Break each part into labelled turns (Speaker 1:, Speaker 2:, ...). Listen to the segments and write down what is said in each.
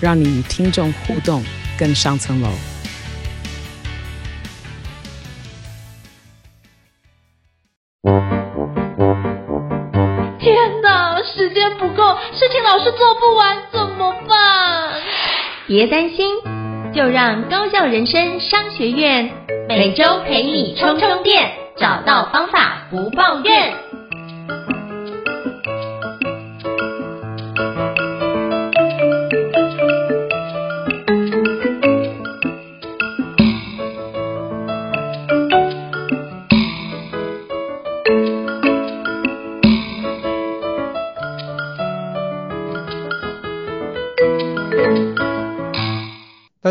Speaker 1: 让你与听众互动更上层楼。
Speaker 2: 天哪，时间不够，事情老是做不完，怎么办？
Speaker 3: 别担心，就让高效人生商学院每周陪你充充电，找到方法不抱怨。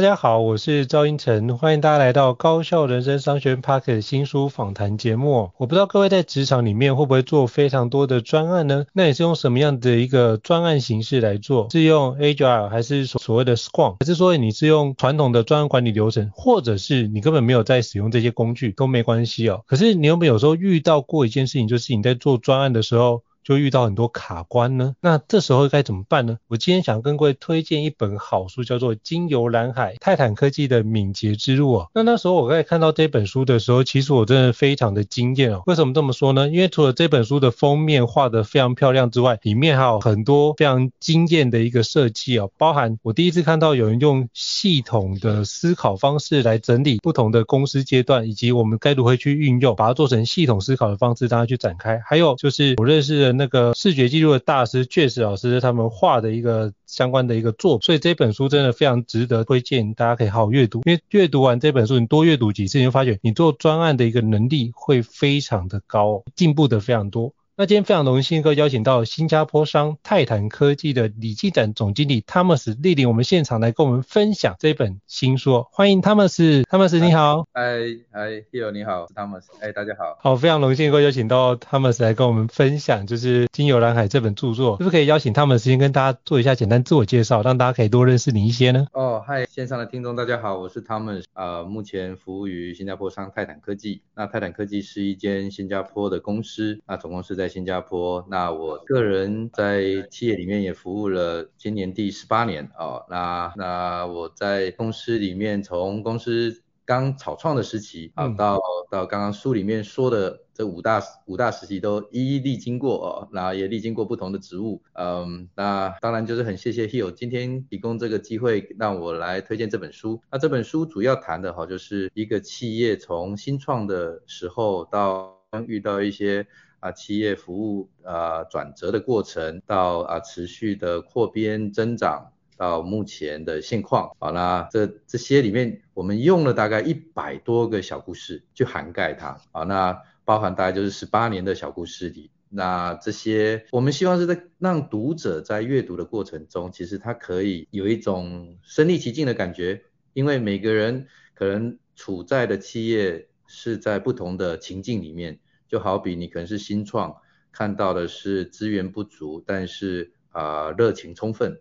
Speaker 4: 大家好，我是赵胤丞，欢迎大家来到高效人生商学院 Podcast 新书访谈节目。我不知道各位在职场里面会不会做非常多的专案呢？那你是用什么样的一个专案形式来做？是用 Agile 还是所谓的 Scrum？还是说你是用传统的专案管理流程？或者是你根本没有在使用这些工具都没关系哦。可是你有没有时候遇到过一件事情，就是你在做专案的时候，就遇到很多卡关呢，那这时候该怎么办呢？我今天想跟各位推荐一本好书，叫做《经由蓝海：泰坦科技的敏捷之路》哦。那那时候我在看到这本书的时候，其实我真的非常的惊艳哦。为什么这么说呢？因为除了这本书的封面画得非常漂亮之外，里面还有很多非常惊艳的一个设计哦，包含我第一次看到有人用系统的思考方式来整理不同的公司阶段，以及我们该如何去运用，把它做成系统思考的方式，让它去展开。还有就是我认识的。那个视觉记录的大师确实老师他们画的一个相关的一个作品，所以这本书真的非常值得推荐，大家可以好好阅读。因为阅读完这本书，你多阅读几次，你就发觉你做专案的一个能力会非常的高，进步的非常多。那今天非常荣幸，能够邀请到新加坡商泰坦科技的李进展总经理 Thomas 莅临我们现场来跟我们分享这本新书。欢迎 Thomas，Thomas 你好。
Speaker 5: 嗨嗨，Hello 你好，是 Thomas。哎，大家好。
Speaker 4: 好，非常荣幸能够邀请到 Thomas 来跟我们分享，就是《金油蓝海》这本著作。是不是可以邀请 Thomas 先跟大家做一下简单自我介绍，让大家可以多认识你一些呢？
Speaker 5: 哦，嗨，线上的听众大家好，我是 Thomas，呃，目前服务于新加坡商泰坦科技。那泰坦科技是一间新加坡的公司，那总共是在新加坡，那我个人在企业里面也服务了今年第十八年哦，那那我在公司里面从公司刚草创的时期啊，到到刚刚书里面说的这五大五大时期都一一历经过哦，那也历经过不同的职务，嗯，那当然就是很谢谢 Hill 今天提供这个机会让我来推荐这本书，那这本书主要谈的哈就是一个企业从新创的时候到遇到一些。啊，企业服务啊转折的过程，到啊持续的扩编增长，到目前的现况，好啦，这这些里面我们用了大概一百多个小故事去涵盖它，好，那包含大概就是十八年的小故事里，那这些我们希望是在让读者在阅读的过程中，其实他可以有一种身历其境的感觉，因为每个人可能处在的企业是在不同的情境里面。就好比你可能是新创，看到的是资源不足，但是啊、呃、热情充分。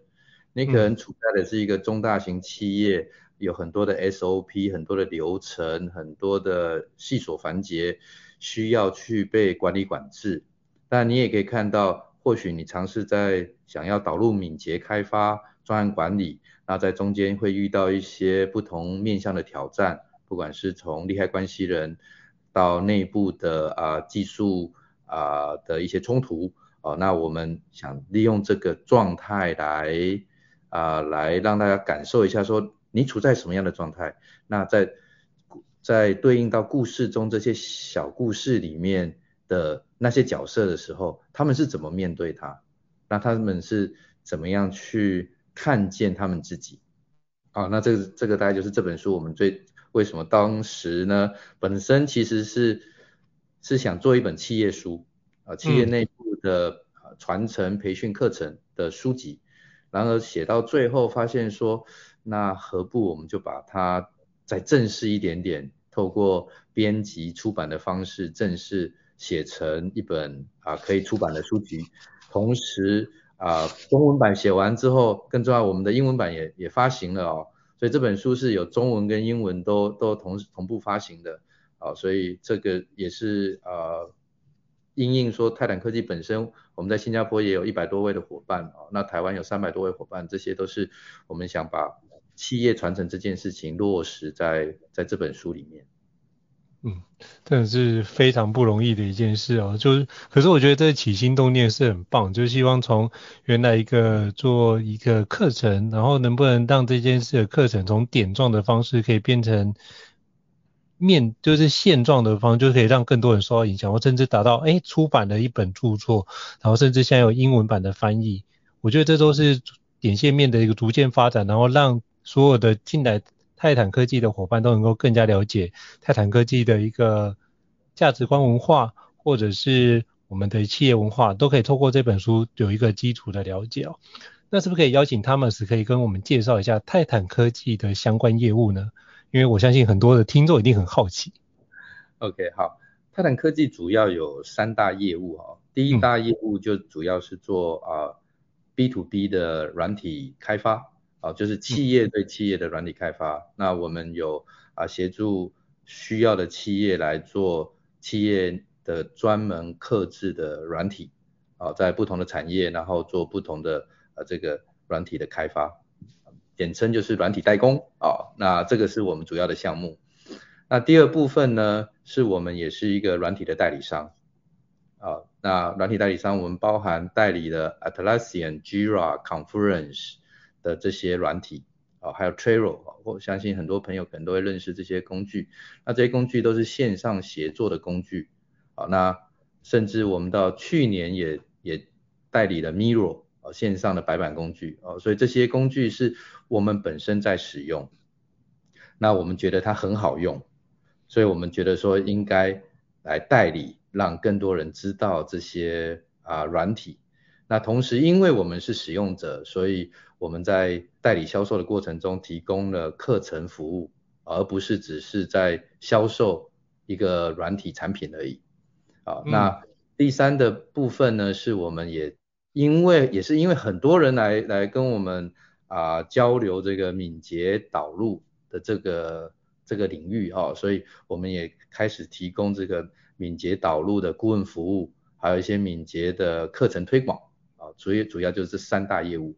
Speaker 5: 你可能处在的是一个中大型企业，嗯、有很多的 SOP，很多的流程，很多的细琐环节需要去被管理管制。但你也可以看到，或许你尝试在想要导入敏捷开发、专案管理，那在中间会遇到一些不同面向的挑战，不管是从利害关系人。到内部的啊、技术啊、的一些冲突哦、那我们想利用这个状态来啊、来让大家感受一下，说你处在什么样的状态？那在在对应到故事中这些小故事里面的那些角色的时候，他们是怎么面对它？那他们是怎么样去看见他们自己？啊，那这个这个大概就是这本书我们最。为什么当时呢？本身其实是是想做一本企业书啊，企业内部的传承培训课程的书籍，然而写到最后发现说，那何不我们就把它再正式一点点，透过编辑出版的方式，正式写成一本啊可以出版的书籍。同时啊，中文版写完之后，更重要，我们的英文版也也发行了哦。所以这本书是有中文跟英文都都同同步发行的啊，所以这个也是呃，因应说泰坦科技本身，我们在新加坡也有一百多位的伙伴啊，那台湾有三百多位伙伴，这些都是我们想把企业传承这件事情落实在在这本书里面。
Speaker 4: 嗯，真的是非常不容易的一件事哦。就是，可是我觉得这起心动念是很棒，就希望从原来一个做一个课程，然后能不能让这件事的课程从点状的方式可以变成面，就是线状的方，就可以让更多人受到影响，或甚至达到哎出版的一本著作，然后甚至现在有英文版的翻译。我觉得这都是点线面的一个逐渐发展，然后让所有的进来。泰坦科技的伙伴都能够更加了解泰坦科技的一个价值观文化，或者是我们的企业文化，都可以透过这本书有一个基础的了解哦。那是不是可以邀请 Thomas 可以跟我们介绍一下泰坦科技的相关业务呢？因为我相信很多的听众一定很好奇。
Speaker 5: OK，好，泰坦科技主要有三大业务哈。第一大业务就主要是做啊、B to B 的软体开发。啊，就是企业对企业的软体开发，那我们有啊协助需要的企业来做企业的专门刻制的软体，啊，在不同的产业，然后做不同的呃、啊、这个软体的开发，简称就是软体代工啊。那这个是我们主要的项目。那第二部分呢，是我们也是一个软体的代理商，啊，那软体代理商我们包含代理的 Atlassian、Jira、Confluence。的这些软体啊，还有 Trello，我相信很多朋友可能都会认识这些工具。那这些工具都是线上协作的工具啊。那甚至我们到去年也也代理了 Miro 啊，线上的白板工具啊。所以这些工具是我们本身在使用，那我们觉得它很好用，所以我们觉得说应该来代理，让更多人知道这些啊软体。那同时，因为我们是使用者，所以我们在代理销售的过程中提供了课程服务，而不是只是在销售一个软体产品而已。啊，那第三的部分呢，是我们也因为也是因为很多人来来跟我们啊交流这个敏捷导入的这个这个领域啊，所以我们也开始提供这个敏捷导入的顾问服务，还有一些敏捷的课程推广。所以主要就是这三大业务，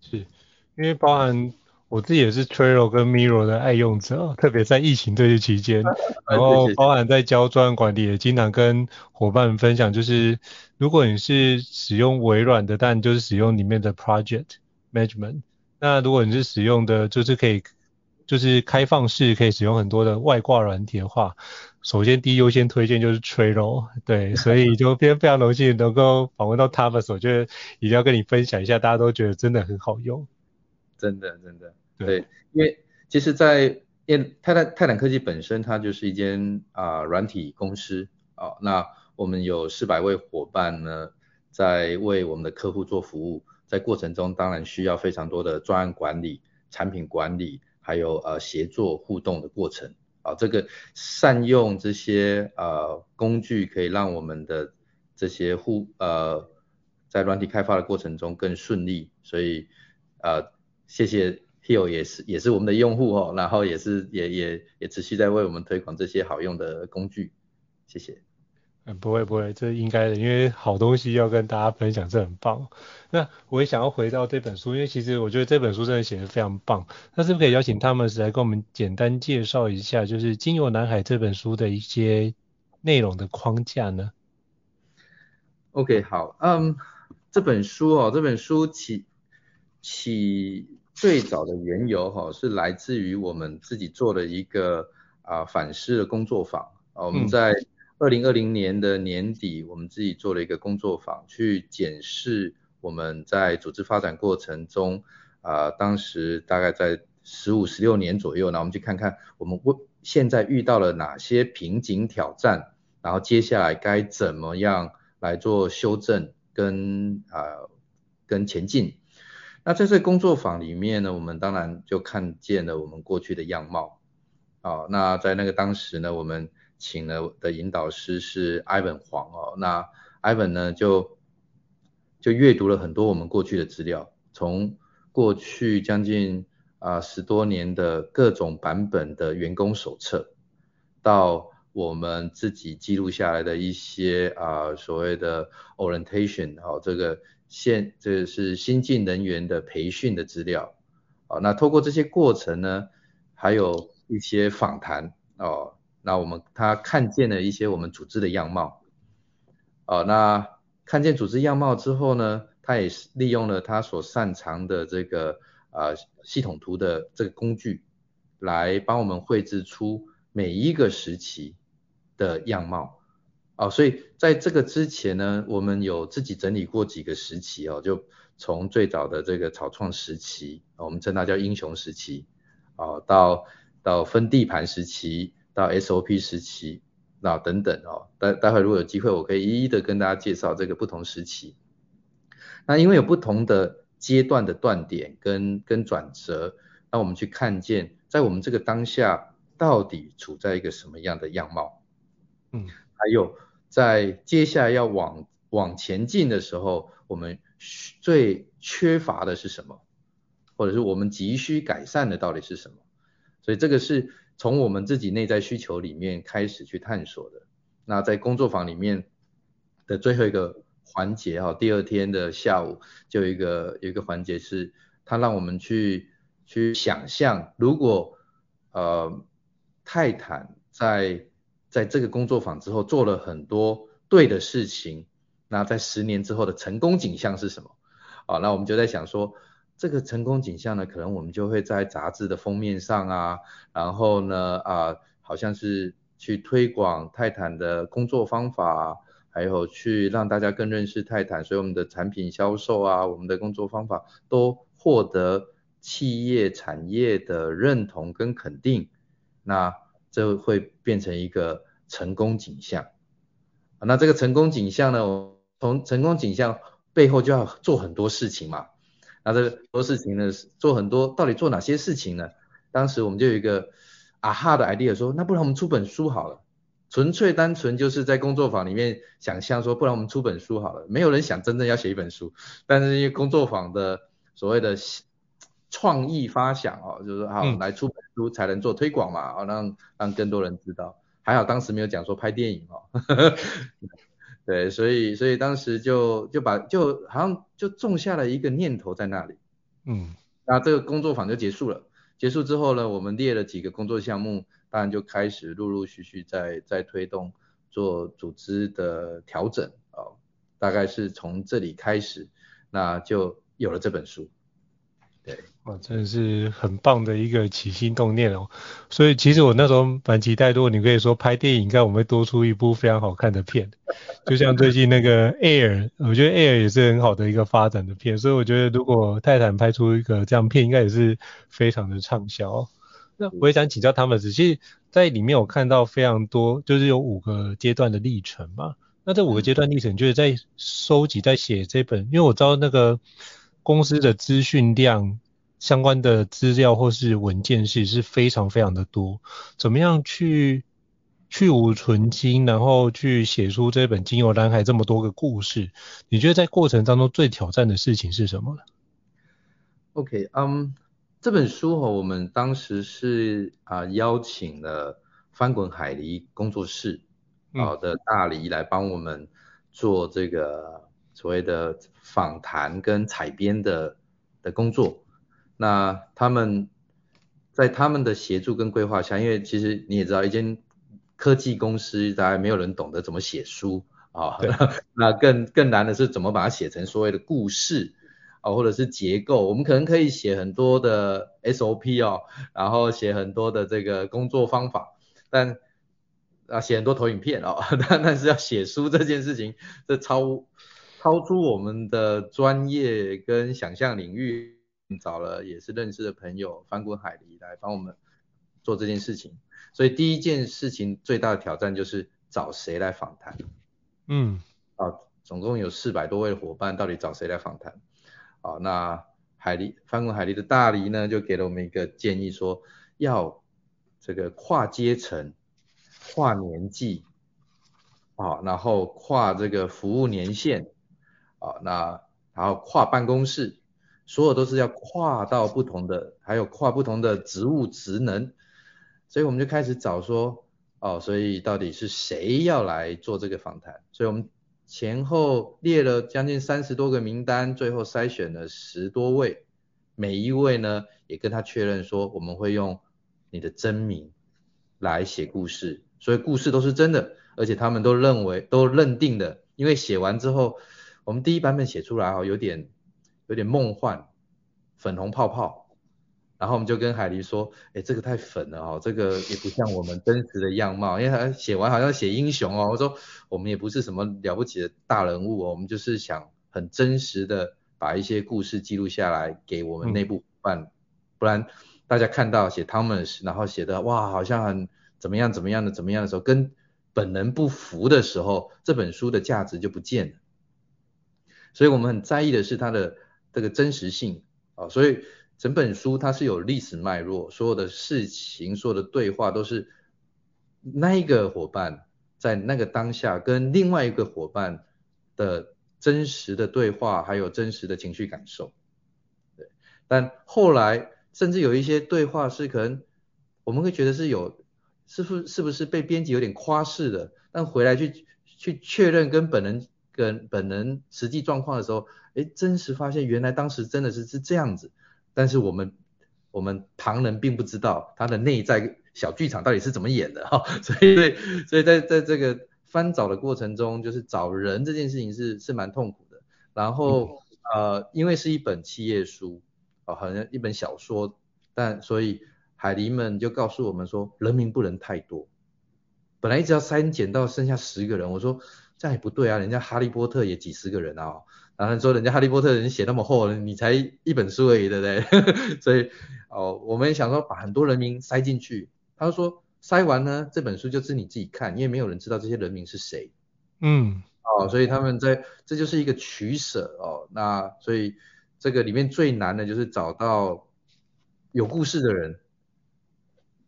Speaker 4: 是因为包含我自己也是 Trello 跟 Miro 的爱用者，特别在疫情这些期间，然后包含在教专案管理也经常跟伙伴们分享，就是如果你是使用微软的，但就是使用里面的 Project Management，那如果你是使用的就是可以就是开放式可以使用很多的外挂软体的话。首先，第一优先推荐就是 Trello，对，所以就非常非常荣幸能够访问到 Thomas，我觉得一定要跟你分享一下，大家都觉得真的很好用，
Speaker 5: 真的真的，对，对因为其实在，在因为泰坦泰坦科技本身它就是一间啊、呃、软体公司。啊、哦，那我们有四百位伙伴呢，在为我们的客户做服务，在过程中当然需要非常多的专案管理、产品管理，还有呃协作互动的过程。啊，这个善用这些呃工具，可以让我们的这些互呃在软体开发的过程中更顺利，所以呃谢谢 Hill 也是也是我们的用户哦，然后也是也也也持续在为我们推广这些好用的工具，谢谢。
Speaker 4: 嗯，不会不会，这应该的，因为好东西要跟大家分享，这很棒。那我也想要回到这本书，因为其实我觉得这本书真的写得非常棒。那是不是可以邀请 Thomas 来跟我们简单介绍一下，就是《经由南海》这本书的一些内容的框架呢
Speaker 5: ？OK，好，嗯，这本书哦，这本书起起最早的缘由哈、哦，是来自于我们自己做的一个啊、呃、反思的工作坊啊，我们在、嗯。二零二零年的年底，我们自己做了一个工作坊，去检视我们在组织发展过程中，啊、呃，当时大概在十五、十六年左右，那我们去看看我们现在遇到了哪些瓶颈挑战，然后接下来该怎么样来做修正跟啊、跟前进。那在这工作坊里面呢，我们当然就看见了我们过去的样貌。哦，那在那个当时呢，我们请了的引导师是 Ivan 黄哦，那 Ivan 呢就就阅读了很多我们过去的资料，从过去将近啊、十多年的各种版本的员工手册，到我们自己记录下来的一些啊、所谓的 orientation 哦，这个现这个是新进人员的培训的资料，哦，那透过这些过程呢，还有一些访谈哦，那我们他看见了一些我们组织的样貌，哦，那看见组织样貌之后呢，他也是利用了他所擅长的这个呃系统图的这个工具，来帮我们绘制出每一个时期的样貌，哦，所以在这个之前呢，我们有自己整理过几个时期哦，就从最早的这个草创时期，我们称它叫英雄时期，哦，到到分地盘时期，到 SOP 时期，那等等哦，待待会如果有机会，我可以一一的跟大家介绍这个不同时期。那因为有不同的阶段的断点跟跟转折，那我们去看见在我们这个当下到底处在一个什么样的样貌，嗯，还有在接下来要往往前进的时候，我们最缺乏的是什么，或者是我们急需改善的到底是什么？所以这个是从我们自己内在需求里面开始去探索的。那在工作坊里面的最后一个环节哈，第二天的下午就有一个有一个环节是，他让我们去去想象，如果呃泰坦在在这个工作坊之后做了很多对的事情，那在十年之后的成功景象是什么？啊，那我们就在想说。这个成功景象呢，可能我们就会在杂志的封面上啊，然后呢啊，好像是去推广泰坦的工作方法，还有去让大家更认识泰坦，所以我们的产品销售啊，我们的工作方法都获得企业产业的认同跟肯定，那这会变成一个成功景象。那这个成功景象呢，从成功景象背后就要做很多事情嘛。那这个多事情呢，做很多，到底做哪些事情呢？当时我们就有一个啊哈的 idea 说，那不然我们出本书好了，纯粹单纯就是在工作坊里面想象说，不然我们出本书好了，没有人想真正要写一本书，但是因为工作坊的所谓的创意发想哦，就是说好来出本书才能做推广嘛，哦让让更多人知道，还好当时没有讲说拍电影哦。对，所以所以当时就就把就好像就种下了一个念头在那里，嗯，那这个工作坊就结束了。结束之后呢，我们列了几个工作项目，当然就开始陆陆续续在在推动做组织的调整哦，大概是从这里开始，那就有了这本书。对，
Speaker 4: 哇，真的是很棒的一个起心动念哦。所以其实我那时候蛮期待，如果你可以说拍电影，应该我们会多出一部非常好看的片。就像最近那个 Air，我觉得 Air 也是很好的一个发展的片。所以我觉得如果泰坦拍出一个这样片，应该也是非常的畅销。那我也想请教他们，其实在里面我看到非常多，就是有五个阶段的历程嘛。那这五个阶段历程，就是在收集、在写这本，因为我知道那个。公司的资讯量相关的资料或是文件是是非常非常的多，怎么样去去芜存菁，然后去写出这本《金油蓝海》这么多个故事？你觉得在过程当中最挑战的事情是什么呢
Speaker 5: ？OK，嗯、um，这本书哈，我们当时是啊、呃、邀请了翻滚海狸工作室好的大黎来帮我们做这个所谓的。访谈跟采编的的工作，那他们在他们的协助跟规划下，因为其实你也知道，一间科技公司大概没有人懂得怎么写书啊，那更更难的是怎么把它写成所谓的故事啊，或者是结构。我们可能可以写很多的 SOP 哦，然后写很多的这个工作方法，但啊写很多投影片哦，但但是要写书这件事情，这超。超出我们的专业跟想象领域，找了也是认识的朋友翻滚海狸来帮我们做这件事情。所以第一件事情最大的挑战就是找谁来访谈。嗯，啊，总共有四百多位伙伴，到底找谁来访谈？啊，那海狸翻滚海狸的大狸呢，就给了我们一个建议说，说要这个跨阶层、跨年纪，啊，然后跨这个服务年限，啊，那然后跨办公室，所有都是要跨到不同的，还有跨不同的职务职能，所以我们就开始找说，哦，所以到底是谁要来做这个访谈？所以我们。前后列了将近三十多个名单，最后筛选了十多位，每一位呢也跟他确认说，我们会用你的真名来写故事，所以故事都是真的，而且他们都认为都认定的，因为写完之后，我们第一版本写出来哦，有点有点梦幻，粉红泡泡。然后我们就跟海狸说，哎，这个太粉了哦，这个也不像我们真实的样貌，因为他写完好像写英雄哦。我说我们也不是什么了不起的大人物哦，我们就是想很真实的把一些故事记录下来给我们内部伙伴，不然大家看到写 Thomas，然后写的哇好像很怎么样怎么样的怎么样的时候，跟本人不符的时候，这本书的价值就不见了。所以我们很在意的是它的这个真实性啊，所以。整本书它是有历史脉络，所有的事情、所有的对话都是那一个伙伴在那个当下跟另外一个伙伴的真实的对话，还有真实的情绪感受。对，但后来甚至有一些对话是可能我们会觉得是有，是不是不是被编辑有点夸饰的？但回来去去确认跟本人跟本人实际状况的时候，哎，真实发现原来当时真的是是这样子。但是我们我们旁人并不知道他的内在小剧场到底是怎么演的哈，所以所以在在这个翻找的过程中，就是找人这件事情是是蛮痛苦的。然后呃，因为是一本企业书啊，好像一本小说，但所以海狸们就告诉我们说，人名不能太多。本来一直要删减到剩下十个人，我说这样也不对啊，人家哈利波特也几十个人啊。然后说人家哈利波特人写那么厚，你才一本书而已，对不对？所以哦，我们想说把很多人名塞进去。他就说塞完呢，这本书就是你自己看，因为没有人知道这些人名是谁。
Speaker 4: 嗯，
Speaker 5: 哦，所以他们在这就是一个取舍哦。那所以这个里面最难的就是找到有故事的人。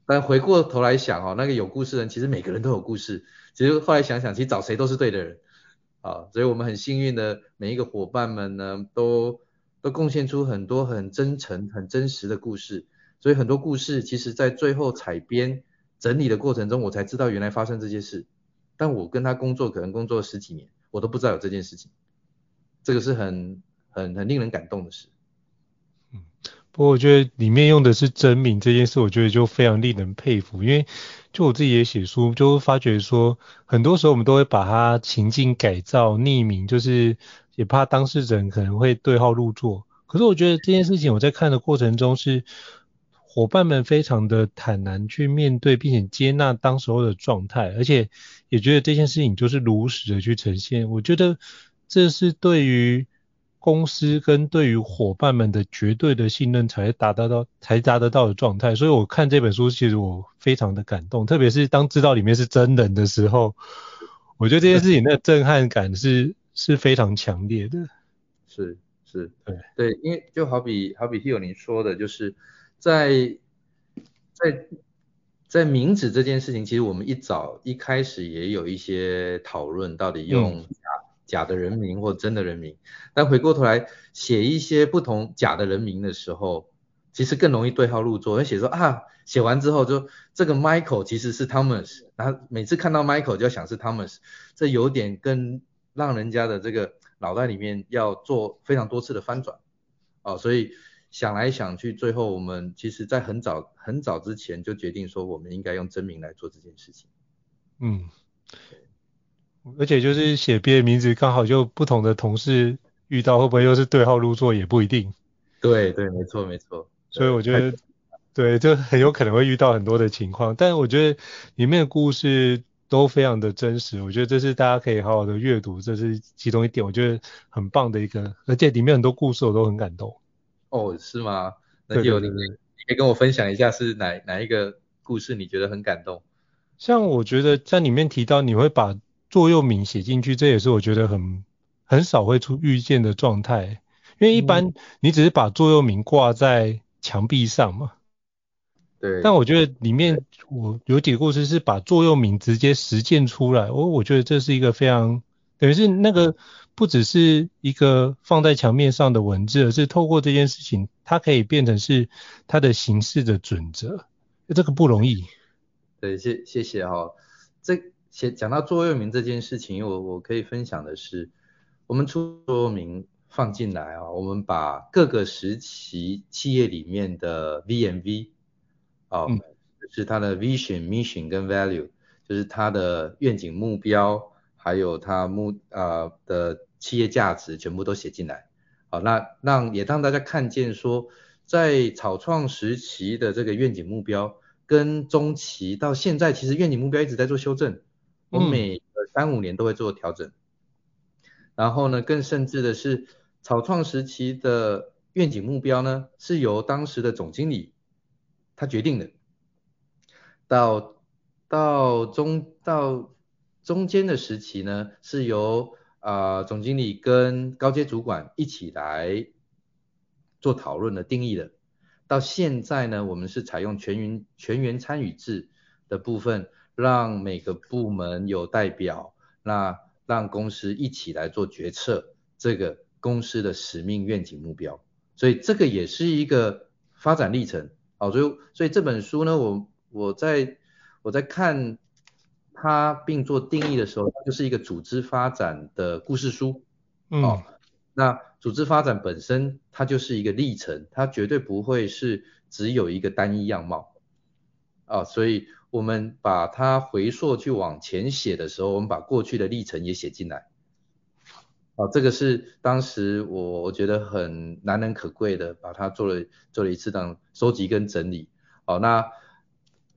Speaker 5: 但回过头来想哦，那个有故事的人其实每个人都有故事。其实后来想想，其实找谁都是对的人。啊，所以我们很幸运的每一个伙伴们呢，都都贡献出很多很真诚、很真实的故事。所以很多故事，其实在最后采编整理的过程中，我才知道原来发生这些事。但我跟他工作，可能工作十几年，我都不知道有这件事情。这个是很很很令人感动的事。
Speaker 4: 嗯，不过我觉得里面用的是真名这件事，我觉得就非常令人佩服，因为。就我自己也写书，就会发觉说，很多时候我们都会把它情境改造、匿名，就是也怕当事人可能会对号入座。可是我觉得这件事情，我在看的过程中是伙伴们非常的坦然去面对，并且接纳当时候的状态，而且也觉得这件事情就是如实的去呈现。我觉得这是对于。公司跟对于伙伴们的绝对的信任才达得到，才达得到的状态。所以我看这本书，其实我非常的感动，特别是当知道里面是真人的时候，我觉得这件事情的震撼感是是非常强烈的。
Speaker 5: 是是，对对，因为就好比好比 Hill 你说的，就是在在在名字这件事情，其实我们一早一开始也有一些讨论，到底用、嗯。假的人名或真的人名，但回过头来写一些不同假的人名的时候，其实更容易对号入座。会写说啊，写完之后就这个 Michael 其实是 Thomas，然后每次看到 Michael 就要想是 Thomas，这有点跟让人家的这个脑袋里面要做非常多次的翻转哦，所以想来想去，最后我们其实在很早很早之前就决定说，我们应该用真名来做这件事情。
Speaker 4: 嗯。而且就是写别人名字，刚好就不同的同事遇到，会不会又是对号入座也不一定。
Speaker 5: 对对，没错没错。
Speaker 4: 所以我觉得，对，就很有可能会遇到很多的情况。但我觉得里面的故事都非常的真实，我觉得这是大家可以好好的阅读，这是其中一点，我觉得很棒的一个。而且里面很多故事我都很感动。
Speaker 5: 哦，是吗？那有你你可以跟我分享一下是哪哪一个故事你觉得很感动？
Speaker 4: 像我觉得在里面提到你会把。座右铭写进去，这也是我觉得很很少会出遇见的状态。因为一般你只是把座右铭挂在墙壁上嘛。
Speaker 5: 对。
Speaker 4: 但我觉得里面我有几个故事是把座右铭直接实践出来，我我觉得这是一个非常等于是那个不只是一个放在墙面上的文字，而是透过这件事情，它可以变成是它的形式的准则，这个不容易。
Speaker 5: 对，谢谢谢哈。这先讲到座右铭这件事情，我我可以分享的是，我们出座右铭。放进来啊，我们把各个时期企业里面的 VMV 哦，嗯、就是它的 vision、mission 跟 value，就是它的愿景目标，还有它目啊、呃、的企业价值，全部都写进来。好，那让也让大家看见说，在草创时期的这个愿景目标，跟中期到现在，其实愿景目标一直在做修正，我每三五年都会做调整。嗯、然后呢，更甚至的是。草创时期的愿景目标呢，是由当时的总经理他决定的。到到中到中间的时期呢，是由啊、呃、总经理跟高阶主管一起来做讨论的定义的。到现在呢，我们是采用全员全员参与制的部分，让每个部门有代表，那让公司一起来做决策，这个。公司的使命、愿景、目标，所以这个也是一个发展历程。好，所以所以这本书呢，我我在我在看它并做定义的时候，它就是一个组织发展的故事书。嗯。哦，那组织发展本身它就是一个历程，它绝对不会是只有一个单一样貌。啊，所以我们把它回溯去往前写的时候，我们把过去的历程也写进来。啊，这个是当时我我觉得很难能可贵的，把它做了做了一次当收集跟整理。好，那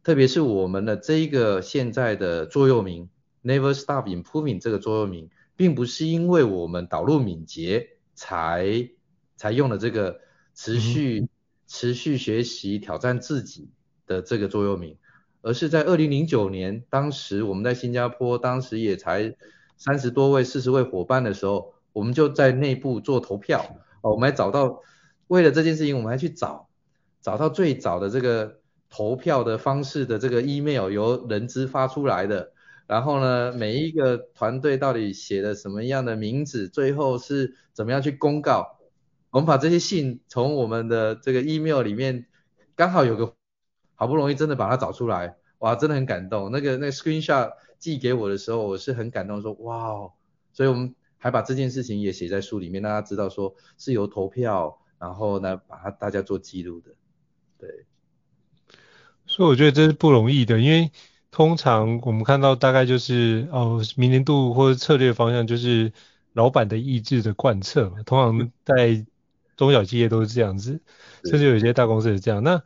Speaker 5: 特别是我们的这一个现在的座右铭 Never Stop Improving 这个座右铭，并不是因为我们导入敏捷才才用了这个持续、嗯、持续学习挑战自己的这个座右铭，而是在二零零九年，当时我们在新加坡，当时也才。三十多位、四十位伙伴的时候，我们就在内部做投票。哦，我们还找到，为了这件事情，我们还去找，找到最早的这个投票的方式的这个 email 由人资发出来的。然后呢，每一个团队到底写的什么样的名字，最后是怎么样去公告？我们把这些信从我们的这个 email 里面，刚好有个，好不容易真的把它找出来，哇，真的很感动。那个那个 screenshot。寄给我的时候，我是很感动，说哇哦，所以我们还把这件事情也写在书里面，让大家知道说是由投票，然后呢把它大家做记录的，对。
Speaker 4: 所以我觉得这是不容易的，因为通常我们看到大概就是哦，明年度或者策略方向就是老板的意志的贯彻嘛，通常在中小企业都是这样子，甚至有一些大公司也是这样。那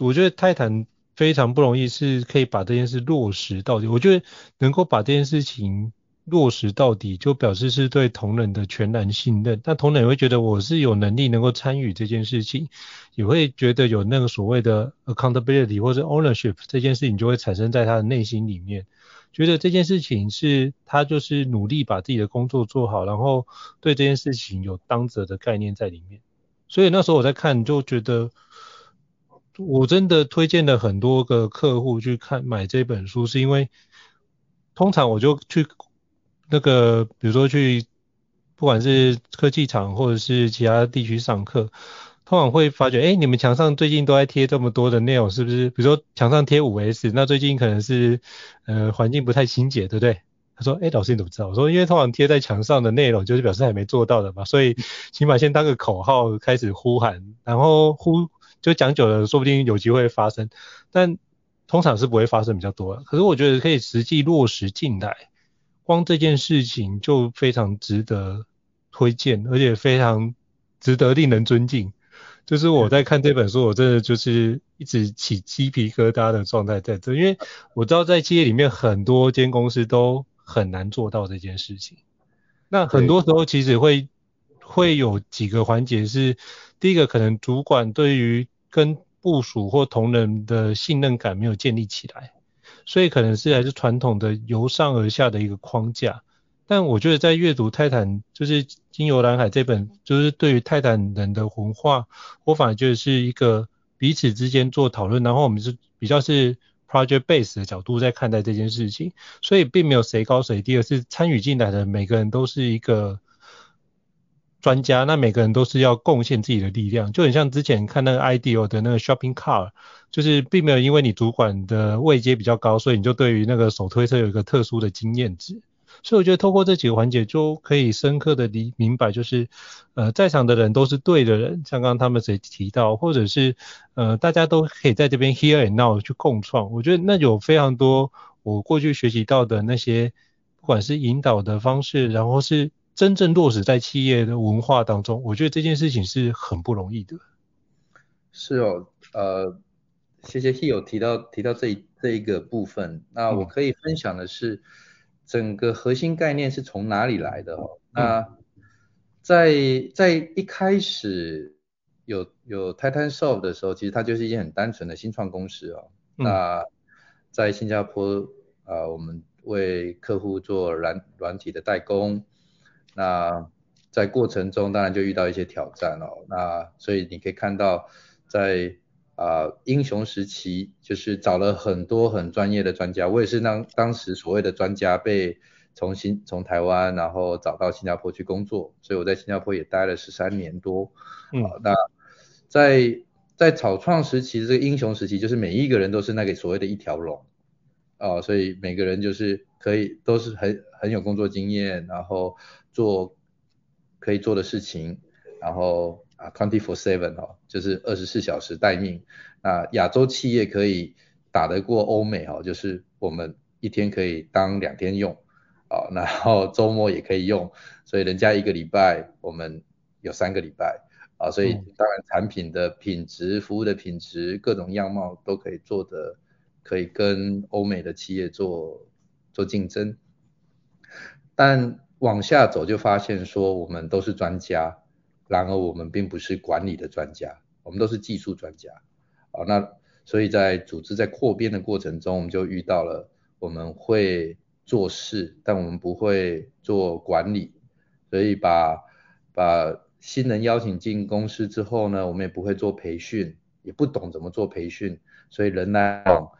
Speaker 4: 我觉得泰坦。非常不容易，是可以把这件事落实到底。我觉得能够把这件事情落实到底，就表示是对同仁的全然信任。那同仁也会觉得我是有能力能够参与这件事情，也会觉得有那个所谓的 accountability 或者 ownership 这件事情就会产生在他的内心里面，觉得这件事情是他就是努力把自己的工作做好，然后对这件事情有当责的概念在里面。所以那时候我在看，就觉得。我真的推荐了很多个客户去看买这本书，是因为通常我就去那个，比如说去不管是科技厂或者是其他地区上课，通常会发觉，哎，你们墙上最近都在贴这么多的内容，是不是？比如说墙上贴五 S，那最近可能是呃环境不太清洁，对不对？他说，哎，老师你怎么知道？我说，因为通常贴在墙上的内容就是表示还没做到的嘛，所以起码先当个口号开始呼喊，然后呼。就讲久了，说不定有机会发生，但通常是不会发生比较多。可是我觉得可以实际落实进来，光这件事情就非常值得推荐，而且非常值得令人尊敬。就是我在看这本书，我真的就是一直起鸡皮疙瘩的状态在这，因为我知道在企业里面很多间公司都很难做到这件事情。那很多时候其实会会有几个环节是，第一个可能主管对于跟部属或同仁的信任感没有建立起来，所以可能是还是传统的由上而下的一个框架。但我觉得在阅读泰坦就是《经由蓝海》这本，就是对于泰坦人的文化，我反而觉得是一个彼此之间做讨论，然后我们是比较是 project base 的角度在看待这件事情，所以并没有谁高谁低，而是参与进来的每个人都是一个专家，那每个人都是要贡献自己的力量，就很像之前看那个 IDEO 的那个 shopping car，就是并没有因为你主管的位阶比较高，所以你就对于那个手推车有一个特殊的经验值。所以我觉得透过这几个环节就可以深刻的理明白，就是呃在场的人都是对的人，像刚刚他们谁提到，或者是呃大家都可以在这边 here and now 去共创。我觉得那有非常多我过去学习到的那些，不管是引导的方式，然后是真正落实在企业的文化当中，我觉得这件事情是很不容易的。
Speaker 5: 是哦，呃，谢谢 He 有提到提到这一这一个部分，那我可以分享的是。嗯整个核心概念是从哪里来的？哦，那在在一开始有有 Titansoft 的时候，其实它就是一件很单纯的新创公司哦。那在新加坡啊、呃，我们为客户做软软体的代工。那在过程中当然就遇到一些挑战哦。那所以你可以看到在。啊、呃，英雄时期就是找了很多很专业的专家，我也是当当时所谓的专家被从新从台湾然后找到新加坡去工作，所以我在新加坡也待了十三年多。嗯，呃、那在在草创时期这个英雄时期，就是每一个人都是那个所谓的一条龙，啊、呃，所以每个人就是可以都是很很有工作经验，然后做可以做的事情，然后。啊，twenty four seven 哦，就是二十四小时待命。那亚洲企业可以打得过欧美哦，就是我们一天可以当两天用，啊，然后周末也可以用，所以人家一个礼拜，我们有三个礼拜，啊，所以当然产品的品质、服务的品质、各种样貌都可以做的，可以跟欧美的企业做做竞争。但往下走就发现说，我们都是专家。然而我们并不是管理的专家，我们都是技术专家。好，那所以在组织在扩编的过程中，我们就遇到了我们会做事，但我们不会做管理。所以把把新人邀请进公司之后呢，我们也不会做培训，也不懂怎么做培训，所以人来往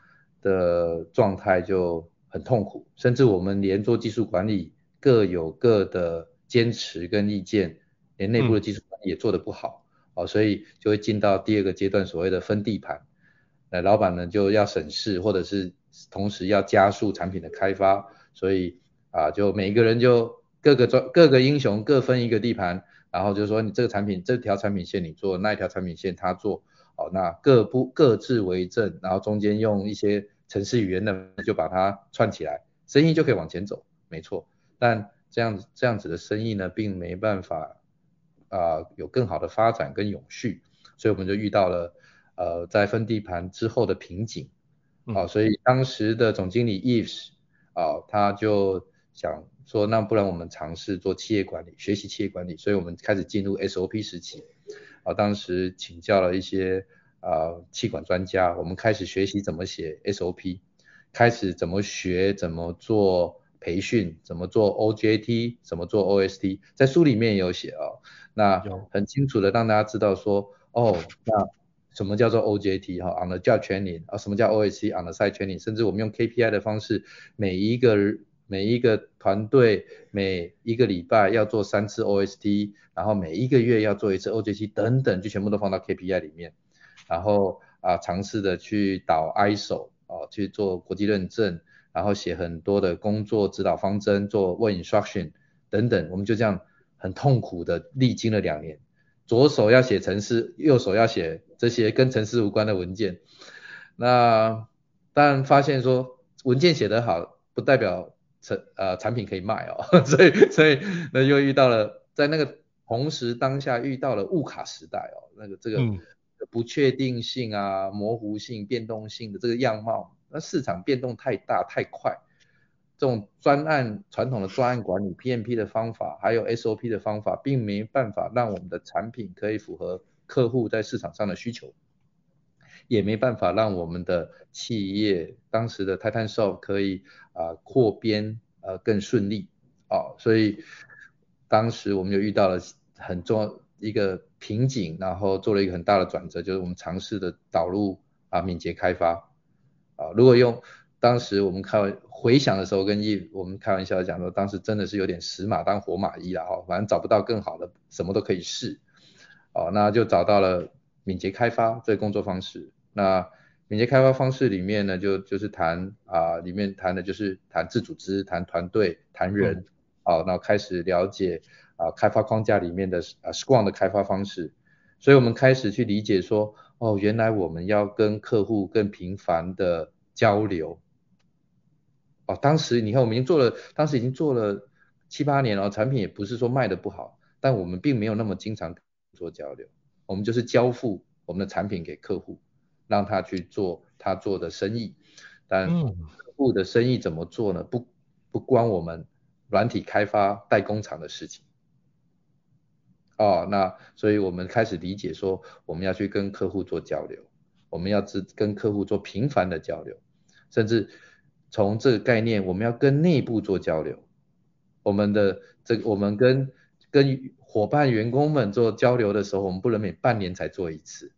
Speaker 5: 的状态就很痛苦，甚至我们连做技术管理各有各的坚持跟意见。连内部的技术也做得不好，嗯，哦，所以就会进到第二个阶段，所谓的分地盘。那老板呢就要审视，或者是同时要加速产品的开发，所以啊，就每一个人就各个专各个英雄各分一个地盘，然后就说你这个产品这条产品线你做，那一条产品线他做，哦，那各不各自为政，然后中间用一些程式语言的就把它串起来，生意就可以往前走，没错。但这样子这样子的生意呢，并没办法。啊、呃，有更好的发展跟永续，所以我们就遇到了呃，在分地盘之后的瓶颈，啊、呃，所以当时的总经理 Eve 啊、呃，他就想说，那不然我们尝试做企业管理，学习企业管理，所以我们开始进入 SOP 时期，啊、呃，当时请教了一些啊、呃、企管专家，我们开始学习怎么写 SOP，开始怎么学怎么做培训，怎么做 OJT，怎么做 OST，在书里面也有写哦。那很清楚的让大家知道说，哦，那什么叫做 OJT 哈，on the job training 啊，什么叫 OST on the site training，甚至我们用 KPI 的方式，每一个每一个团队每一个礼拜要做三次 OST，然后每一个月要做一次 OJT 等等，就全部都放到 KPI 里面，然后啊尝试的去导 ISO 啊去做国际认证，然后写很多的工作指导方针，做 work instruction 等等，我们就这样。很痛苦的历经了两年，左手要写程式，右手要写这些跟程式无关的文件。那但发现说文件写得好，不代表产呃产品可以卖哦，所以所以那又遇到了在那个同时当下遇到了物卡时代哦，那个这个不确定性啊、模糊性、变动性的这个样貌，那市场变动太大太快。这种专案传统的专案管理 PMP 的方法，还有 SOP 的方法，并没办法让我们的产品可以符合客户在市场上的需求，也没办法让我们的企业当时的 Titansoft 可以啊、扩编呃更顺利哦，所以当时我们就遇到了很重要一个瓶颈，然后做了一个很大的转折，就是我们尝试的导入啊敏捷开发啊，如果用当时我们开回想的时候跟一我们开玩笑讲说，当时真的是有点死马当活马医了哈，反正找不到更好的，什么都可以试，哦，那就找到了敏捷开发这个工作方式，那。敏捷开发方式里面呢，就就是谈啊，里面谈的就是谈自组织、谈团队、谈人，好、嗯，然后开始了解啊开发框架里面的啊 Scrum 的开发方式，所以我们开始去理解说，哦，原来我们要跟客户更频繁的交流，哦，当时你看我们已经做了，当时已经做了七八年了，产品也不是说卖的不好，但我们并没有那么经常做交流，我们就是交付我们的产品给客户。让他去做他做的生意，但客户的生意怎么做呢？不不关我们软体开发代工厂的事情。哦，那所以我们开始理解说，我们要去跟客户做交流，我们要只跟客户做频繁的交流，甚至从这个概念，我们要跟内部做交流。我们的这个，我们跟跟伙伴员工们做交流的时候，我们不能每半年才做一次。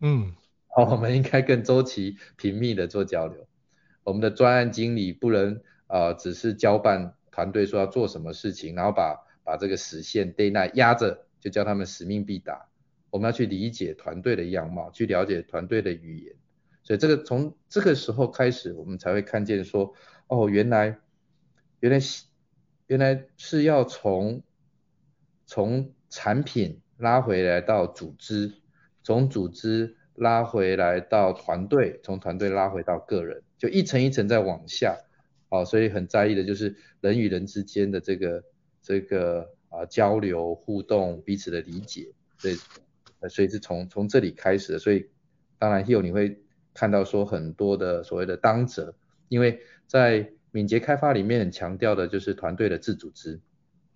Speaker 5: 嗯。好，我们应该更周期频密的做交流。我们的专案经理不能啊、呃，只是交办团队说要做什么事情，然后把把这个时限 deadline 压着，就叫他们使命必达。我们要去理解团队的样貌，去了解团队的语言。所以这个从这个时候开始，我们才会看见说，哦，原来原来原来是要从从产品拉回来到组织，从组织。拉回来到团队，从团队拉回到个人，就一层一层再往下，哦，所以很在意的就是人与人之间的这个这个啊交流互动，彼此的理解，所以所以是从从这里开始的，所以当然 Hill 你会看到说很多的所谓的当责，因为在敏捷开发里面很强调的就是团队的自组织，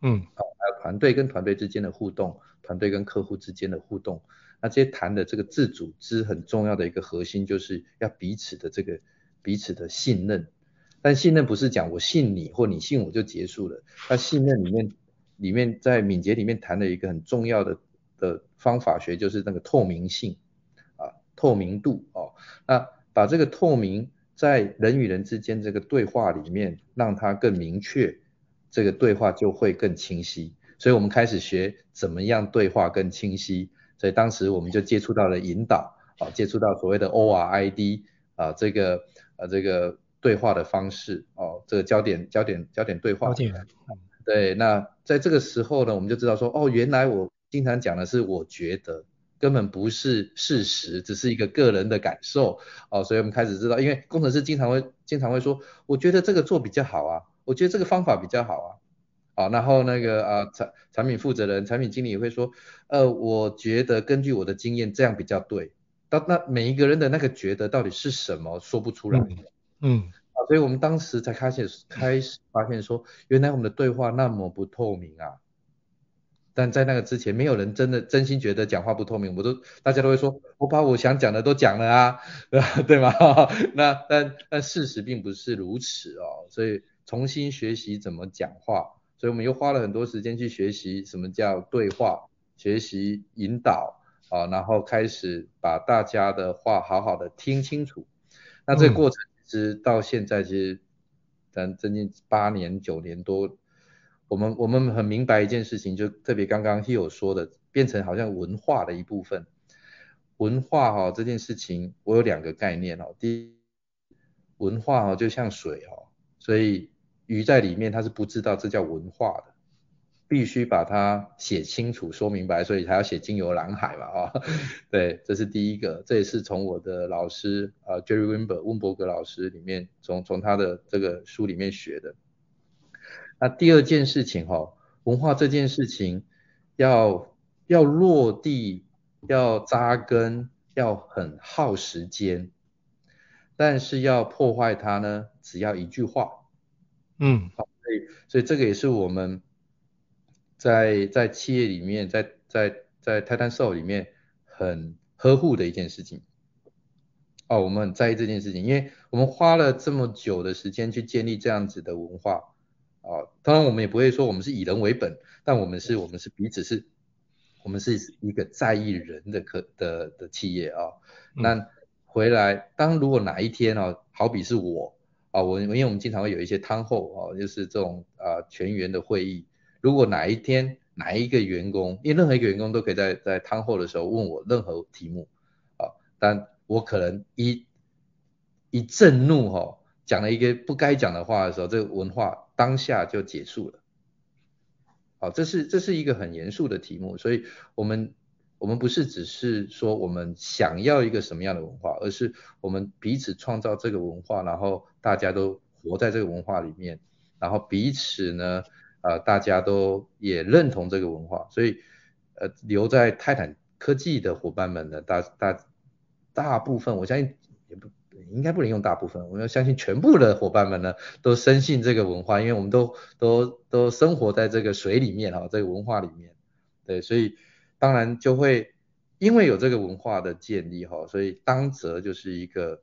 Speaker 5: 嗯，好，还有团队跟团队之间的互动，团队跟客户之间的互动。那这些谈的这个自组织很重要的一个核心，就是要彼此的这个彼此的信任。但信任不是讲我信你或你信我就结束了。那信任里面里面在敏捷里面谈的一个很重要的的方法学，就是那个透明性啊，透明度哦。那把这个透明在人与人之间这个对话里面，让它更明确，这个对话就会更清晰。所以我们开始学怎么样对话更清晰。所以当时我们就接触到了引导，啊，接触到所谓的 ORID，啊，这个，呃，这个对话的方式，哦，这个焦点，焦点，焦点对话。对，那在这个时候呢，我们就知道说，哦，原来我经常讲的是我觉得，根本不是事实，只是一个个人的感受，哦，所以我们开始知道，因为工程师经常会，经常会说，我觉得这个做比较好啊，我觉得这个方法比较好啊。好，然后那个啊产产品负责人、产品经理也会说，呃，我觉得根据我的经验这样比较对。到那每一个人的那个觉得到底是什么，说不出来。嗯啊，所以我们当时才开始开始发现说，原来我们的对话那么不透明啊。但在那个之前，没有人真的真心觉得讲话不透明。我都大家都会说，我把我想讲的都讲了啊，对吗？那但但事实并不是如此哦。所以重新学习怎么讲话。所以我们又花了很多时间去学习什么叫对话，学习引导啊，然后开始把大家的话好好的听清楚。那这个过程其实到现在其实咱将近八年九年多，我们我们很明白一件事情，就特别刚刚 Hill 说的，变成好像文化的一部分。文化哈这件事情，我有两个概念哦。第一，文化哦就像水哦，所以。鱼在里面，它是不知道这叫文化的，必须把它写清楚、说明白，所以还要写经由蓝海嘛，啊，对，这是第一个，这也是从我的老师啊，Jerry Weinberg 温伯格老师里面，从从他的这个书里面学的。那第二件事情哈，文化这件事情要要落地，要扎根，要很耗时间，但是要破坏它呢，只要一句话。嗯，好，所以所以这个也是我们在在企业里面，在在在泰坦 Soul 里面很呵护的一件事情。哦，我们很在意这件事情，因为我们花了这么久的时间去建立这样子的文化，啊，当然我们也不会说我们是以人为本，但我们是我们是彼此是，我们是一个在意人的可的的企业啊。那回来，当如果哪一天哦，好比是我啊，我因为我们经常会有一些汤后啊，就是这种啊全员的会议，如果哪一天哪一个员工，因为任何一个员工都可以在在汤后的时候问我任何题目啊，但我可能一一震怒哈，讲了一个不该讲的话的时候，这个文化当下就结束了。好，这是这是一个很严肃的题目，所以我们。我们不是只是说我们想要一个什么样的文化，而是我们彼此创造这个文化，然后大家都活在这个文化里面，然后彼此呢，呃，大家都也认同这个文化，所以呃，留在泰坦科技的伙伴们呢，大大大部分，我相信也不应该不能用大部分，我要相信全部的伙伴们呢，都深信这个文化，因为我们都都都生活在这个水里面哈，这个文化里面，对，所以。当然就会因为有这个文化的建立哈，所以当责就是一个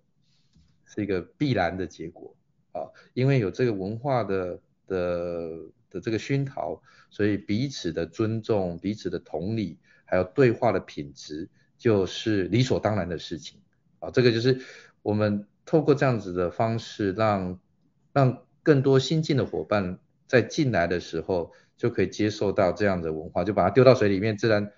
Speaker 5: 是一个必然的结果啊，因为有这个文化的的的这个熏陶，所以彼此的尊重、彼此的同理，还有对话的品质，就是理所当然的事情啊。这个就是我们透过这样子的方式让，让更多新进的伙伴在进来的时候就可以接受到这样的文化，就把它丢到水里面，自然。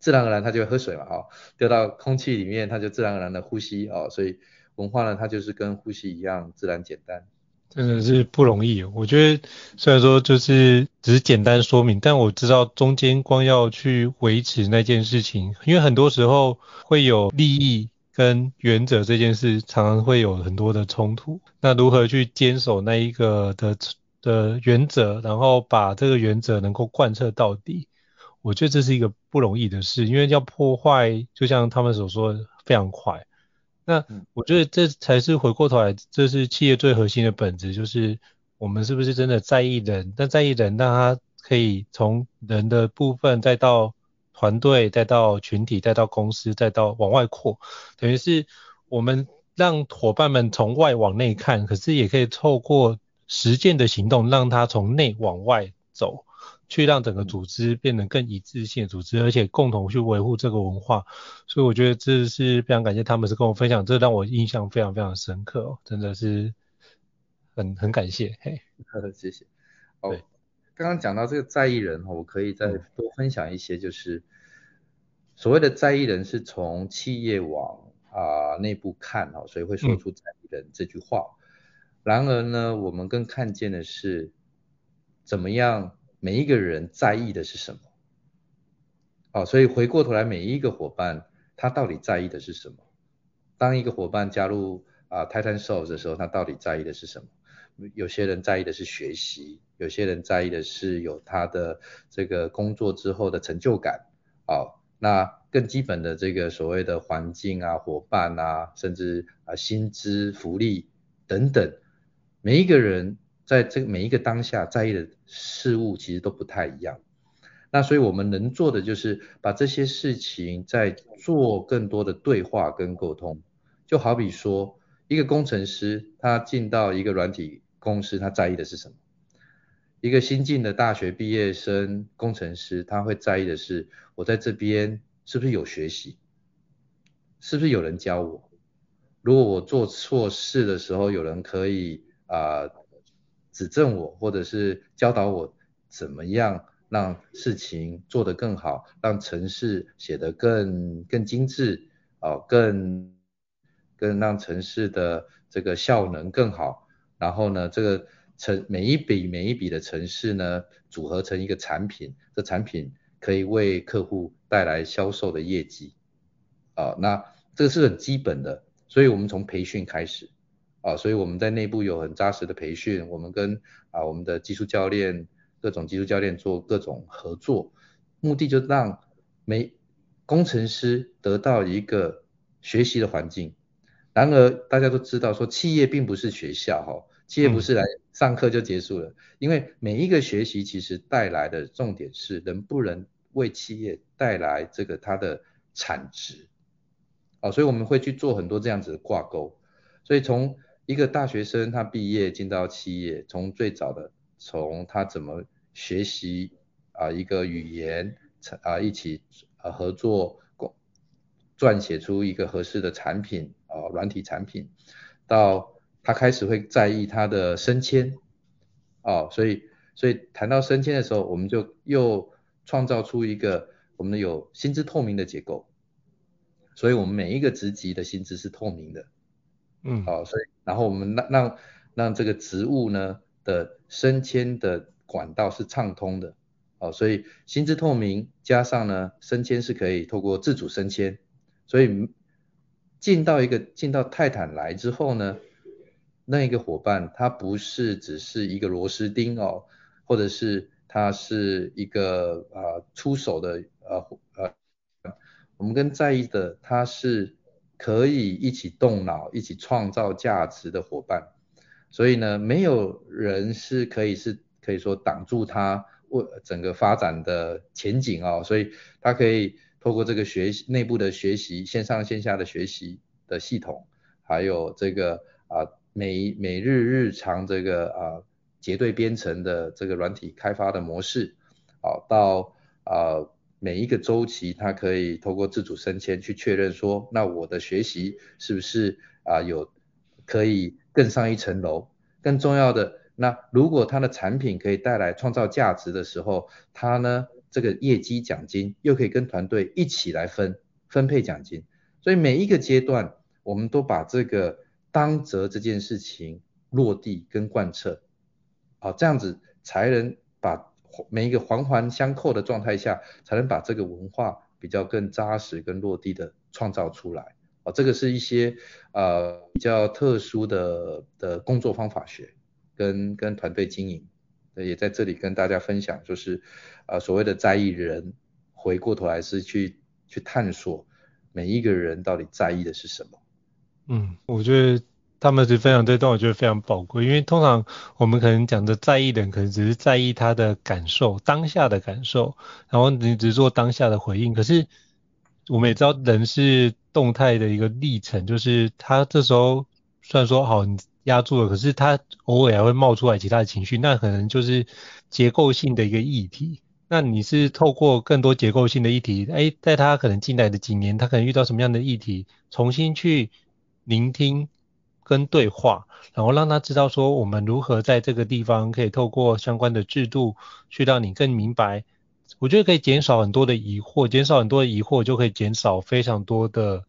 Speaker 5: 自然而然，它就会喝水嘛，哈，丢到空气里面，它就自然而然的呼吸，哦，所以文化呢，它就是跟呼吸一样自然简单。
Speaker 4: 真的是不容易，我觉得虽然说就是只是简单说明，但我知道中间光要去维持那件事情，因为很多时候会有利益跟原则这件事，常常会有很多的冲突。那如何去坚守那一个的的原则，然后把这个原则能够贯彻到底？我觉得这是一个不容易的事，因为要破坏，就像他们所说非常快。那我觉得这才是回过头来，这是企业最核心的本质，就是我们是不是真的在意人？但在意人，让他可以从人的部分，再到团队，再到群体，再到公司，再到往外扩，等于是我们让伙伴们从外往内看，可是也可以透过实践的行动，让他从内往外走。去让整个组织变得更一致性的组织，而且共同去维护这个文化，所以我觉得这是非常感谢他们是跟我分享，这让我印象非常非常深刻哦，真的是很很感谢，嘿，
Speaker 5: 谢谢。哦，刚刚讲到这个在意人哈，我可以再多分享一些，就是所谓的在意人是从企业往啊内部看哈，所以会说出在意人这句话。嗯。然而呢，我们更看见的是怎么样。每一个人在意的是什么？哦，所以回过头来，每一个伙伴他到底在意的是什么？当一个伙伴加入啊 TitanSource 的时候，他到底在意的是什么？有些人在意的是学习，有些人在意的是有他的这个工作之后的成就感。哦，那更基本的这个所谓的环境啊、伙伴啊，甚至啊薪资、福利等等，每一个人。在这个每一个当下在意的事物其实都不太一样，那所以我们能做的就是把这些事情再做更多的对话跟沟通，就好比说一个工程师他进到一个软体公司，他在意的是什么？一个新进的大学毕业生工程师，他会在意的是我在这边是不是有学习，是不是有人教我？如果我做错事的时候，有人可以啊。指正我，或者是教导我怎么样让事情做得更好，让程式写得更更精致，哦，更更让城市的这个效能更好。然后呢，这个城每一笔每一笔的程式呢，组合成一个产品，这产品可以为客户带来销售的业绩。啊，那这个是很基本的，所以我们从培训开始。啊，所以我们在内部有很扎实的培训，我们跟啊我们的技术教练、各种技术教练做各种合作，目的就让每工程师得到一个学习的环境。然而大家都知道说，企业并不是学校哈，企业不是来上课就结束了，嗯，因为每一个学习其实带来的重点是能不能为企业带来这个它的产值。啊，所以我们会去做很多这样子的挂钩，所以从一个大学生，他毕业进到企业，从最早的从他怎么学习啊一个语言，啊一起啊合作共，撰写出一个合适的产品啊软体产品，到他开始会在意他的升迁，啊所以所以谈到升迁的时候，我们就又创造出一个我们有薪资透明的结构，所以我们每一个职级的薪资是透明的，嗯，好，所以然后我们让让让这个职务呢的升迁的管道是畅通的，哦，所以薪资透明加上呢升迁是可以透过自主升迁，所以进到一个进到泰坦来之后呢，那一个伙伴他不是只是一个螺丝钉哦，或者是他是一个啊、出手的呃呃，我们更在意的他是可以一起动脑一起创造价值的伙伴。所以呢，没有人是可以是可以说挡住他为整个发展的前景哦，所以他可以透过这个学习内部的学习，线上线下的学习的系统，还有这个啊每每日日常这个啊结对编程的这个软体开发的模式，啊到啊每一个周期，他可以透过自主升迁去确认说，那我的学习是不是啊有可以。更上一层楼，更重要的，那如果他的产品可以带来创造价值的时候，他呢这个业绩奖金又可以跟团队一起来分分配奖金，所以每一个阶段我们都把这个当责这件事情落地跟贯彻，好，这样子才能把每一个环环相扣的状态下，才能把这个文化比较更扎实跟落地的创造出来。啊这个是一些呃比较特殊的的工作方法学跟跟团队经营，也在这里跟大家分享，就是呃所谓的在意人，回过头来是去去探索每一个人到底在意的是什么。
Speaker 4: 嗯，我觉得他们是分享这段，我觉得非常宝贵，因为通常我们可能讲的在意的人，可能只是在意他的感受，当下的感受，然后你只是做当下的回应，可是。我们也知道人是动态的一个历程，就是他这时候虽然说好你压住了，可是他偶尔还会冒出来其他的情绪，那可能就是结构性的一个议题。那你是透过更多结构性的议题，哎，在他可能进来的几年，他可能遇到什么样的议题，重新去聆听跟对话，然后让他知道说我们如何在这个地方可以透过相关的制度去让你更明白。我觉得可以减少很多的疑惑，减少很多的疑惑就可以减少非常多的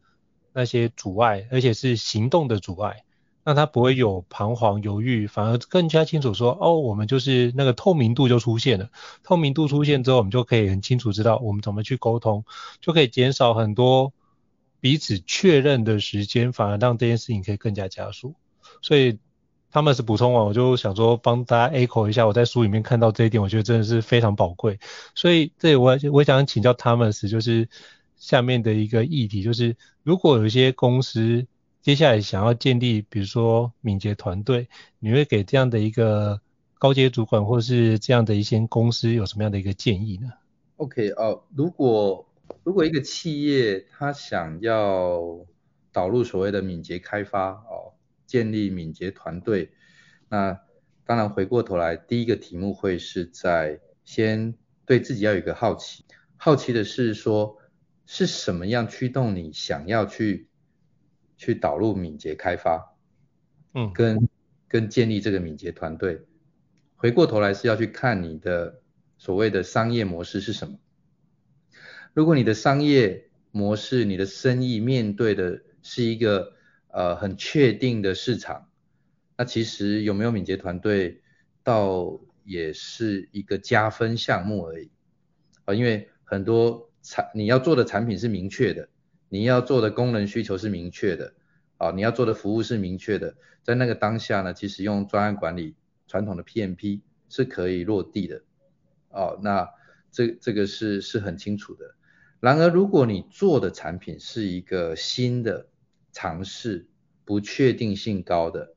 Speaker 4: 那些阻碍，而且是行动的阻碍，让他不会有彷徨犹豫，反而更加清楚说，哦，我们就是那个透明度就出现了。透明度出现之后，我们就可以很清楚知道我们怎么去沟通，就可以减少很多彼此确认的时间，反而让这件事情可以更加加速。所以。他们是补充完，我就想说帮大家 echo 一下，我在书里面看到这一点，我觉得真的是非常宝贵。所以这里我我想请教他们是就是下面的一个议题，就是如果有一些公司接下来想要建立，比如说敏捷团队，你会给这样的一个高阶主管或是这样的一些公司有什么样的一个建议呢
Speaker 5: ？OK 哦、如果如果一个企业它想要导入所谓的敏捷开发哦。建立敏捷团队，那当然回过头来，第一个题目会是在先对自己要有一个好奇，好奇的是说是什么样驱动你想要去去导入敏捷开发，嗯，跟跟建立这个敏捷团队，回过头来是要去看你的所谓的商业模式是什么。如果你的商业模式，你的生意面对的是一个呃，很确定的市场，那其实有没有敏捷团队，倒也是一个加分项目而已啊，因为很多产你要做的产品是明确的，你要做的功能需求是明确的啊，你要做的服务是明确的，在那个当下呢，其实用专案管理传统的 PMP 是可以落地的哦，那这这个是是很清楚的。然而，如果你做的产品是一个新的，尝试不确定性高的，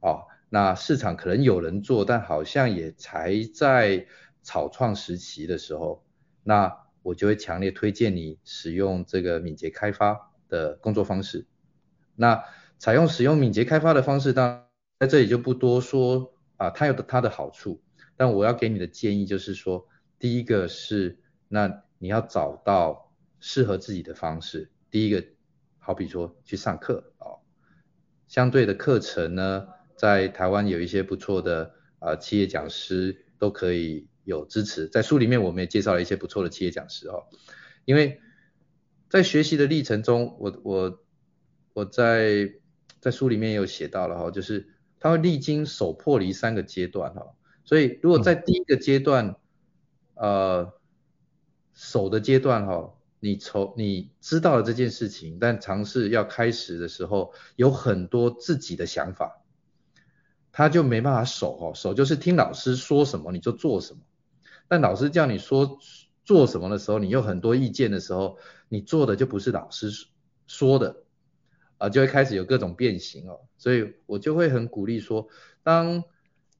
Speaker 5: 哦，那市场可能有人做，但好像也才在草创时期的时候，那我就会强烈推荐你使用这个敏捷开发的工作方式。那采用使用敏捷开发的方式，当在这里就不多说啊，它有它的好处。但我要给你的建议就是说，第一个是，那你要找到适合自己的方式。第一个，好比说去上课哦，相对的课程呢，在台湾有一些不错的呃企业讲师都可以有支持，在书里面我们也介绍了一些不错的企业讲师哦，因为在学习的历程中，我我我在在书里面也有写到了哈，就是他会历经手破离三个阶段哈。所以，如果在第一个阶段，呃，手的阶段哈，你从你知道了这件事情，但尝试要开始的时候，有很多自己的想法，他就没办法守哦。守就是听老师说什么你就做什么，但老师叫你说做什么的时候，你有很多意见的时候，你做的就不是老师说的，啊，就会开始有各种变形哦。所以我就会很鼓励说，当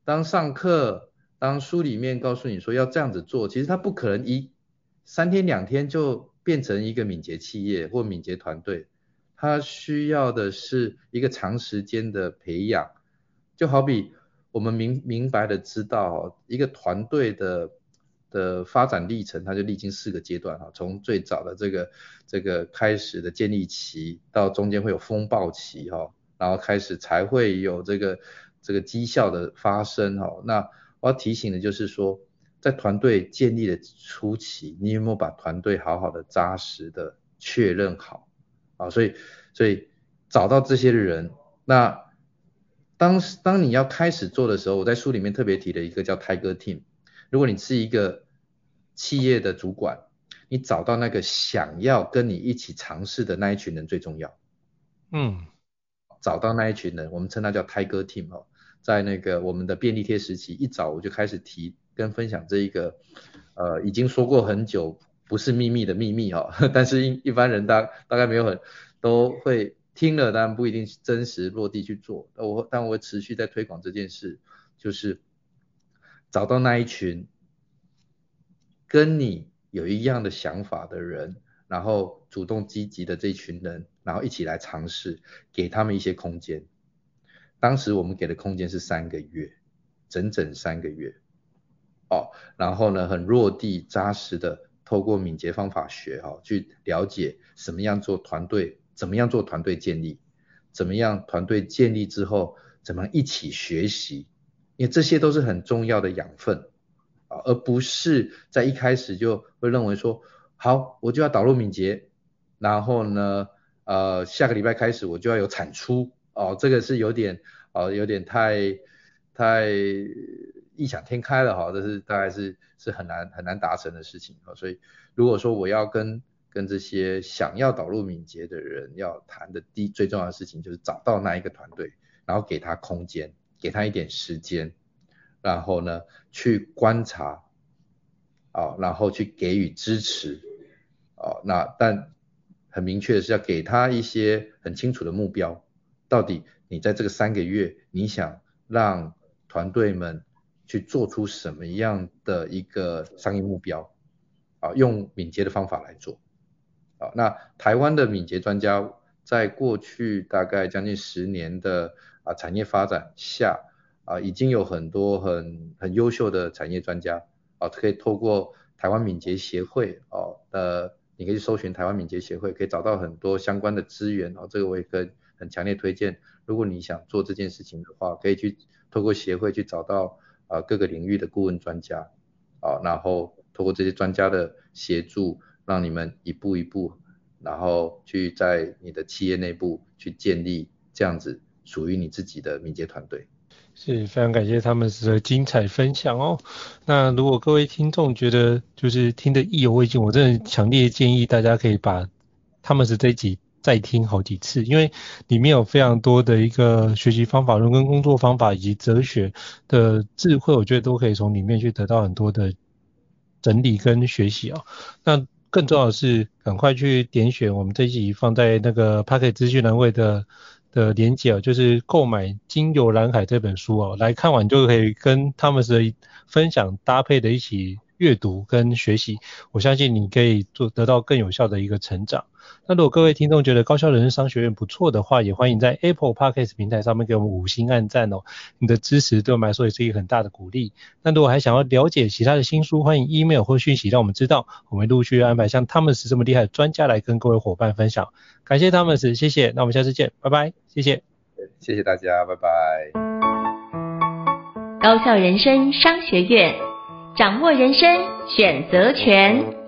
Speaker 5: 当上课，当书里面告诉你说要这样子做，其实他不可能一三天两天就变成一个敏捷企业或敏捷团队，它需要的是一个长时间的培养。就好比我们明明白的知道，一个团队的的发展历程，它就历经四个阶段哈，从最早的这个这个开始的建立期，到中间会有风暴期哈，然后开始才会有这个。这个绩效的发生哈，那我要提醒的就是说，在团队建立的初期，你有没有把团队好好的扎实的确认好啊？所以，所以找到这些人，那当当你要开始做的时候，我在书里面特别提了一个叫 Tiger Team。如果你是一个企业的主管，你找到那个想要跟你一起尝试的那一群人最重要。嗯，找到那一群人，我们称它叫 Tiger Team 哦。在那个我们的便利贴时期，一早我就开始提跟分享这一个，呃，已经说过很久不是秘密的秘密哈，但是一一般人大大概没有很都会听了，但不一定真实落地去做。我但我会持续在推广这件事，就是找到那一群跟你有一样的想法的人，然后主动积极的这群人，然后一起来尝试，给他们一些空间。当时我们给的空间是三个月，整整三个月，哦，然后呢，很落地扎实的透过敏捷方法学，哦，去了解什么样做团队，怎么样做团队建立，怎么样团队建立之后，怎么一起学习，因为这些都是很重要的养分，啊、而不是在一开始就会认为说，好，我就要导入敏捷，然后呢，呃，下个礼拜开始我就要有产出。哦，这个是有点，哦，有点太太异想天开了哈，这是大概是是很难很难达成的事情啊。所以如果说我要跟跟这些想要导入敏捷的人要谈的第最重要的事情，就是找到那一个团队，然后给他空间，给他一点时间，然后呢去观察，啊，然后去给予支持，啊，那但很明确的是要给他一些很清楚的目标。到底你在这个三个月，你想让团队们去做出什么样的一个商业目标啊？用敏捷的方法来做啊。那台湾的敏捷专家在过去大概将近十年的啊产业发展下啊，已经有很多很很优秀的产业专家啊，可以透过台湾敏捷协会哦，呃，你可以搜寻台湾敏捷协会，可以找到很多相关的资源哦。这个我也跟。很强烈推荐，如果你想做这件事情的话，可以去透过协会去找到啊、各个领域的顾问专家啊，然后通过这些专家的协助，让你们一步一步，然后去在你的企业内部去建立这样子属于你自己的敏捷团队。
Speaker 4: 是非常感谢他们的精彩分享哦。那如果各位听众觉得就是听得意犹未尽，我真的强烈建议大家可以把他们是这集。再听好几次，因为里面有非常多的一个学习方法论跟工作方法以及哲学的智慧，我觉得都可以从里面去得到很多的整理跟学习哦。那更重要的是，赶快去点选我们这一集放在那个 Pocket 资讯栏位的的连接哦，就是购买《经由蓝海》这本书哦，来看完就可以跟他们的分享搭配的一起阅读跟学习，我相信你可以做得到更有效的一个成长。那如果各位听众觉得高效人生商学院不错的话，也欢迎在 Apple Podcast 平台上面给我们五星按赞哦。你的支持对我们来说也是一个很大的鼓励。那如果还想要了解其他的新书，欢迎 email 或讯息让我们知道，我们陆续安排像 Thomas 这么厉害的专家来跟各位伙伴分享。感谢 Thomas，谢谢。那我们下次见，拜拜，谢谢。
Speaker 5: 谢谢大家，拜拜。
Speaker 3: 高效人生商学院，掌握人生选择权。